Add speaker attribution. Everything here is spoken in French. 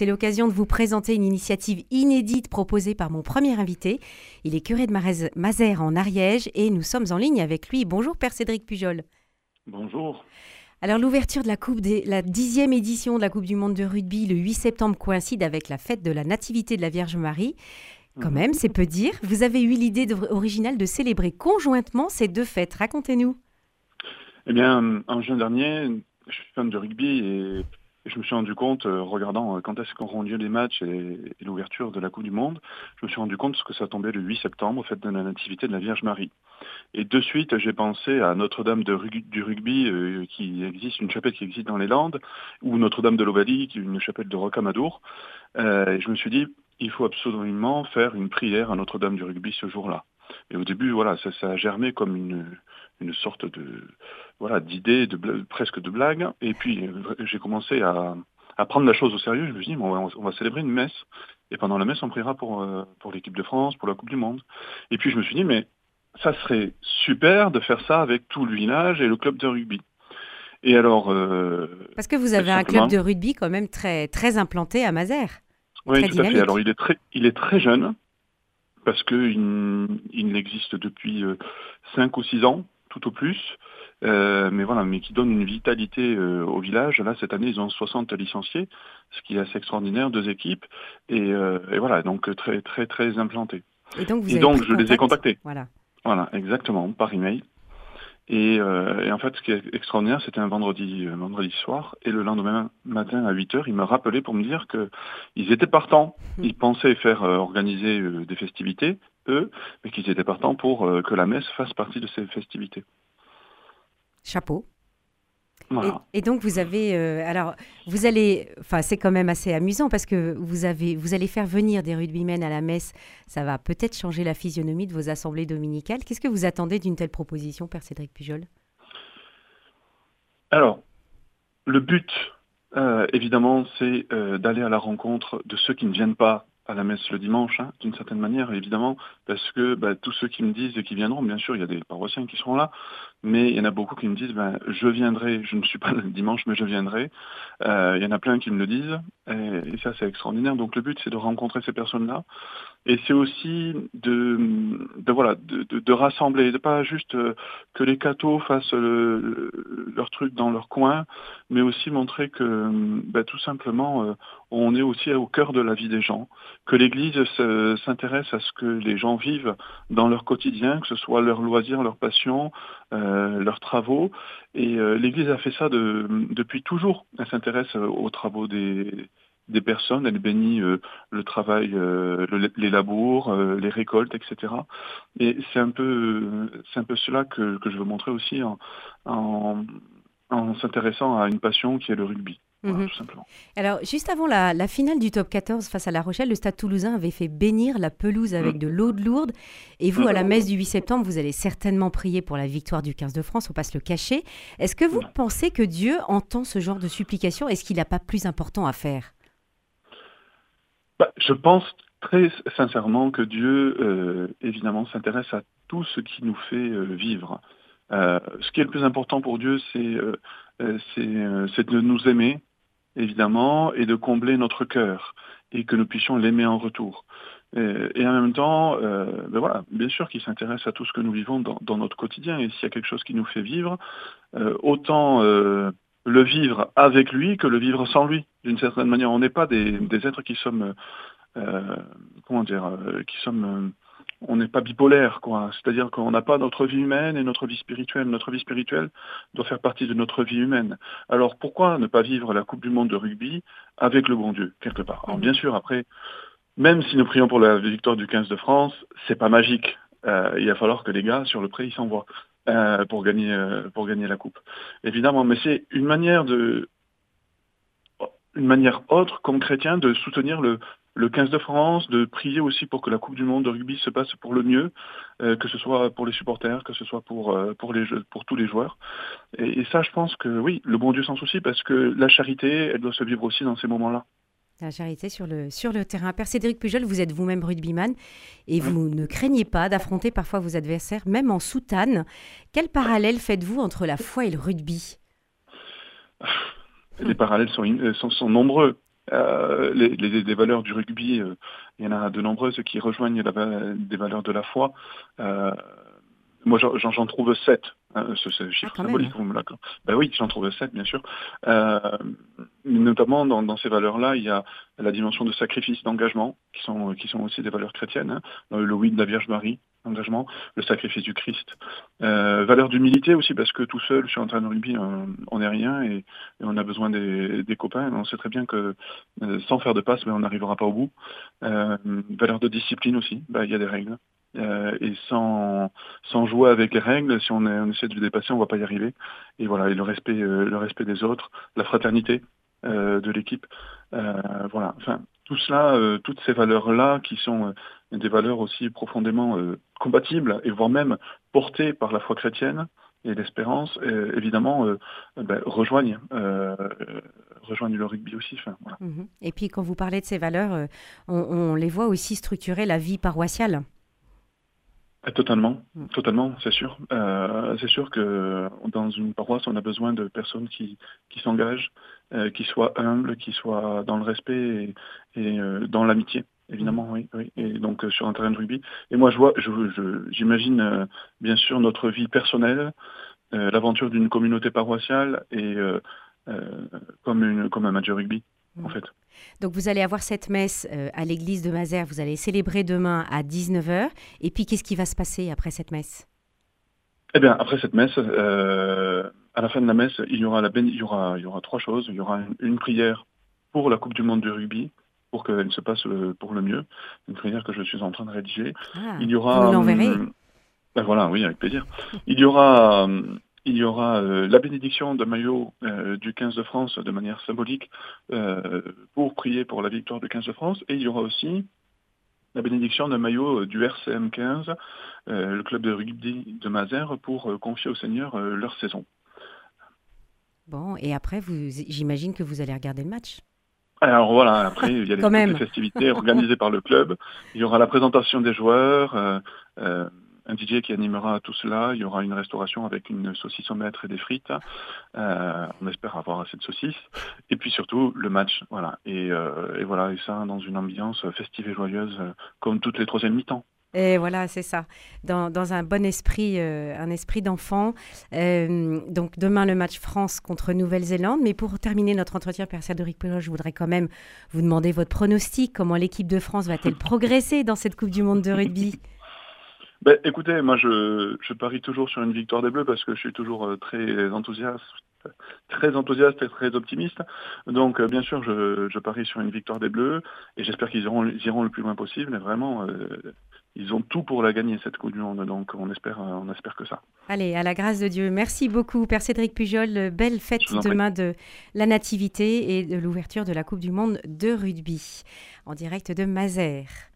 Speaker 1: c'est l'occasion de vous présenter une initiative inédite proposée par mon premier invité. Il est curé de Mazères en Ariège et nous sommes en ligne avec lui. Bonjour Père Cédric Pujol.
Speaker 2: Bonjour.
Speaker 1: Alors l'ouverture de la coupe des, la dixième édition de la Coupe du Monde de rugby le 8 septembre coïncide avec la fête de la Nativité de la Vierge Marie. Quand mhm. même, c'est peu dire. Vous avez eu l'idée originale de célébrer conjointement ces deux fêtes. Racontez-nous.
Speaker 2: Eh bien, en juin dernier, je suis fan de rugby et je me suis rendu compte, euh, regardant euh, quand est-ce qu'auront lieu les matchs et, l'ouverture de la Coupe du Monde, je me suis rendu compte que ça tombait le 8 septembre, au fait de la Nativité de la Vierge Marie. Et de suite, j'ai pensé à Notre-Dame du rugby, euh, qui existe, une chapelle qui existe dans les Landes, ou Notre-Dame de l'Ovalie, qui est une chapelle de Rocamadour. et je me suis dit, il faut absolument faire une prière à Notre-Dame du rugby ce jour-là. Et au début, voilà, ça, ça a germé comme une, une sorte de voilà d'idée, de presque de blague. Et puis j'ai commencé à, à, prendre la chose au sérieux. Je me suis dit, bon, on, va, célébrer une messe. Et pendant la messe, on priera pour, euh, pour l'équipe de France, pour la Coupe du Monde. Et puis je me suis dit, mais ça serait super de faire ça avec tout le village et le club de rugby. Et alors. Euh,
Speaker 1: Parce que vous avez un club de rugby quand même très, très implanté à Mazères.
Speaker 2: Oui, tout à fait. Alors il est très, il est très jeune parce qu'il il existe depuis 5 euh, ou 6 ans tout au plus. Euh, mais voilà, mais qui donne une vitalité euh, au village. Là, cette année, ils ont 60 licenciés, ce qui est assez extraordinaire, deux équipes, et, euh, voilà, donc très très très implantés.
Speaker 1: Et donc, vous
Speaker 2: et donc je les ai contactés.
Speaker 1: Voilà.
Speaker 2: Voilà, exactement, par email. Et, et en fait, ce qui est extraordinaire, c'était un vendredi, vendredi soir, et le lendemain matin à 8 h il m'a rappelé pour me dire qu'ils étaient partants. Hum. Ils pensaient faire organiser des festivités, eux, mais qu'ils étaient partants pour que la messe fasse partie de ces festivités.
Speaker 1: Chapeau. Et, donc vous avez, euh, alors vous allez, enfin c'est quand même assez amusant parce que vous avez, vous allez faire venir des rugbymen à la messe. Ça va peut-être changer la physionomie de vos assemblées dominicales. Qu'est-ce que vous attendez d'une telle proposition, Père Cédric Pujol?
Speaker 2: Alors, le but, euh, évidemment, c'est euh, d'aller à la rencontre de ceux qui ne viennent pas à la messe le dimanche, hein, d'une certaine manière, évidemment, parce que bah, tous ceux qui me disent et qui viendront, bien sûr, il y a des paroissiens qui seront là, mais il y en a beaucoup qui me disent, ben, je viendrai, je ne suis pas le dimanche, mais je viendrai. Euh, il y en a plein qui me le disent, et, ça c'est extraordinaire. Donc le but c'est de rencontrer ces personnes-là, et c'est aussi de, de voilà, de, de, de, rassembler, de pas juste euh, que les cathos fassent leur truc dans leur coin, mais aussi montrer que ben, tout simplement euh, on est aussi au cœur de la vie des gens, que l'Église s'intéresse à ce que les gens vivent dans leur quotidien, que ce soit leur loisir, leur passion. Euh, leurs travaux. Et euh, l'Église a fait ça de, depuis toujours. Elle s'intéresse euh, aux travaux des, des personnes, elle bénit le travail, les labours, les récoltes, etc. Et c'est un peu, c'est un peu cela que, que, je veux montrer aussi en, en, en s'intéressant à une passion qui est le rugby. Mhm.
Speaker 1: Alors, juste avant la, finale du top 14 face à La Rochelle, le Stade toulousain avait fait bénir la pelouse avec mm. de l'eau de lourde. Et vous, à la messe du 8 septembre, vous allez certainement prier pour la victoire du 15 de France, on passe le cacher. Est-ce que vous pensez que Dieu entend ce genre de supplication? Est-ce qu'il n'a pas plus important à faire?
Speaker 2: Bah, Je pense très sincèrement que Dieu, euh, évidemment, s'intéresse à tout ce qui nous fait euh, vivre. Euh, ce qui est le plus important pour Dieu, c'est c'est de nous aimer, évidemment, et de combler notre cœur, et que nous puissions l'aimer en retour. Et, en même temps, euh, ben voilà, bien sûr qu'il s'intéresse à tout ce que nous vivons dans, notre quotidien, et s'il y a quelque chose qui nous fait vivre, euh, autant euh, le vivre avec lui que le vivre sans lui. D'une certaine manière, on n'est pas des, êtres qui sommes, comment dire, qui sommes on n'est pas bipolaire, quoi. C'est-à-dire qu'on n'a pas notre vie humaine et notre vie spirituelle. Notre vie spirituelle doit faire partie de notre vie humaine. Alors pourquoi ne pas vivre la Coupe du Monde de rugby avec le bon Dieu, quelque part? Alors bien sûr, après, même si nous prions pour la victoire du 15 de France, c'est pas magique. Euh, il va falloir que les gars sur le pré ils s'envoient euh, pour gagner euh, pour gagner la coupe. Évidemment, mais c'est une manière de une manière autre comme chrétien de soutenir le, le 15 de France, de prier aussi pour que la Coupe du Monde de rugby se passe pour le mieux, euh, que ce soit pour les supporters, que ce soit pour, euh, pour, les pour tous les joueurs. Et, ça, je pense que oui, le bon Dieu s'en soucie parce que la charité, elle doit se vivre aussi dans ces moments-là.
Speaker 1: La charité sur le, sur le terrain. Père Cédric Pujol, vous êtes vous-même rugbyman et vous ne craignez pas d'affronter parfois vos adversaires, même en soutane. Quel parallèle faites-vous entre la foi et le rugby?
Speaker 2: Les parallèles sont, sont, sont nombreux. les, valeurs du rugby, il y en a de nombreuses qui rejoignent des valeurs de la foi. moi, j'en trouve sept. Hein, ce, chiffre ah, symbolique, vous me Ben oui, j'en trouve sept, bien sûr. notamment dans, ces valeurs-là, il y a la dimension de sacrifice, d'engagement, qui sont, qui sont aussi des valeurs chrétiennes. Hein. le oui de la Vierge Marie, engagement, le sacrifice du Christ. Euh, valeur d'humilité aussi, parce que tout seul, sur un terrain de rugby, on n'est rien et, on a besoin des, copains. On sait très bien que euh, sans faire de passe, mais on n'arrivera pas au bout. Euh, valeur de discipline aussi, bah, il y a des règles. et sans, sans jouer avec les règles, si on, on essaie de les dépasser, on ne va pas y arriver. Et voilà, et le respect, le respect des autres, la fraternité de l'équipe. voilà, enfin, tout cela, toutes ces valeurs-là qui sont des valeurs aussi profondément euh, compatibles et voire même portées par la foi chrétienne et l'espérance, évidemment, euh, ben, rejoignent, euh, rejoignent le rugby aussi.
Speaker 1: Mhm. Et puis quand vous parlez de ces valeurs, on, les voit aussi structurer la vie paroissiale.
Speaker 2: Totalement, mm. totalement, c'est sûr. c'est sûr que dans une paroisse, on a besoin de personnes qui, qui s'engagent, qui soient humbles, qui soient dans le respect et dans l'amitié. Évidemment, oui, oui. Et donc euh, sur un terrain de rugby. Et moi, je vois, j'imagine euh, bien sûr notre vie personnelle, euh, l'aventure d'une communauté paroissiale et comme une comme un match de rugby, en fait.
Speaker 1: Donc vous allez avoir cette messe à l'église de Mazères, vous allez célébrer demain à 19h. Et puis qu'est-ce qui va se passer après cette messe?
Speaker 2: Eh bien, après cette messe, à la fin de la messe, il y aura, la il y aura, il y aura trois choses. Il y aura une prière pour la Coupe du Monde de rugby pour qu'elle se passe euh, pour le mieux. Une prière que je suis en train de rédiger.
Speaker 1: Ah, il y aura. Vous l'enverrez. Euh,
Speaker 2: ben voilà, oui, avec plaisir. Il y aura. Euh, il y aura la bénédiction de maillot du 15 de France de manière symbolique pour prier pour la victoire du 15 de France. Et il y aura aussi la bénédiction de maillot du RCM 15, le club de rugby de Mazères, pour confier au Seigneur leur saison.
Speaker 1: Bon, et après, j'imagine que vous allez regarder le match.
Speaker 2: Alors voilà, après, il y a des, festivités organisées par le club. Il y aura la présentation des joueurs, euh, euh, un DJ qui animera tout cela. Il y aura une restauration avec une saucisse au maître et des frites. Euh, on espère avoir assez de saucisses. Et puis surtout, le match. Voilà. Et, et voilà, et ça dans une ambiance festive et joyeuse, comme toutes les troisièmes mi-temps.
Speaker 1: Et voilà, c'est ça, dans, dans, un bon esprit, euh, un esprit d'enfant. Euh, donc demain, le match France contre Nouvelle-Zélande. Mais pour terminer notre entretien, Père Cédric Pelot, je voudrais quand même vous demander votre pronostic. Comment l'équipe de France va-t-elle progresser dans cette Coupe du Monde de rugby?
Speaker 2: Ben, Écoutez, moi je, je, parie toujours sur une victoire des Bleus parce que je suis toujours euh, très enthousiaste très enthousiaste et très optimiste. Donc, bien sûr, je, je, parie sur une victoire des Bleus et j'espère qu'ils iront, iront, le plus loin possible. Et vraiment, ils ont tout pour la gagner cette Coupe du Monde, donc on espère, euh, on espère que ça.
Speaker 1: Allez, à la grâce de Dieu. Merci beaucoup, Père Cédric Pujol. Belle fête demain de la Nativité et de l'ouverture de la Coupe du Monde de rugby en direct de Mazères.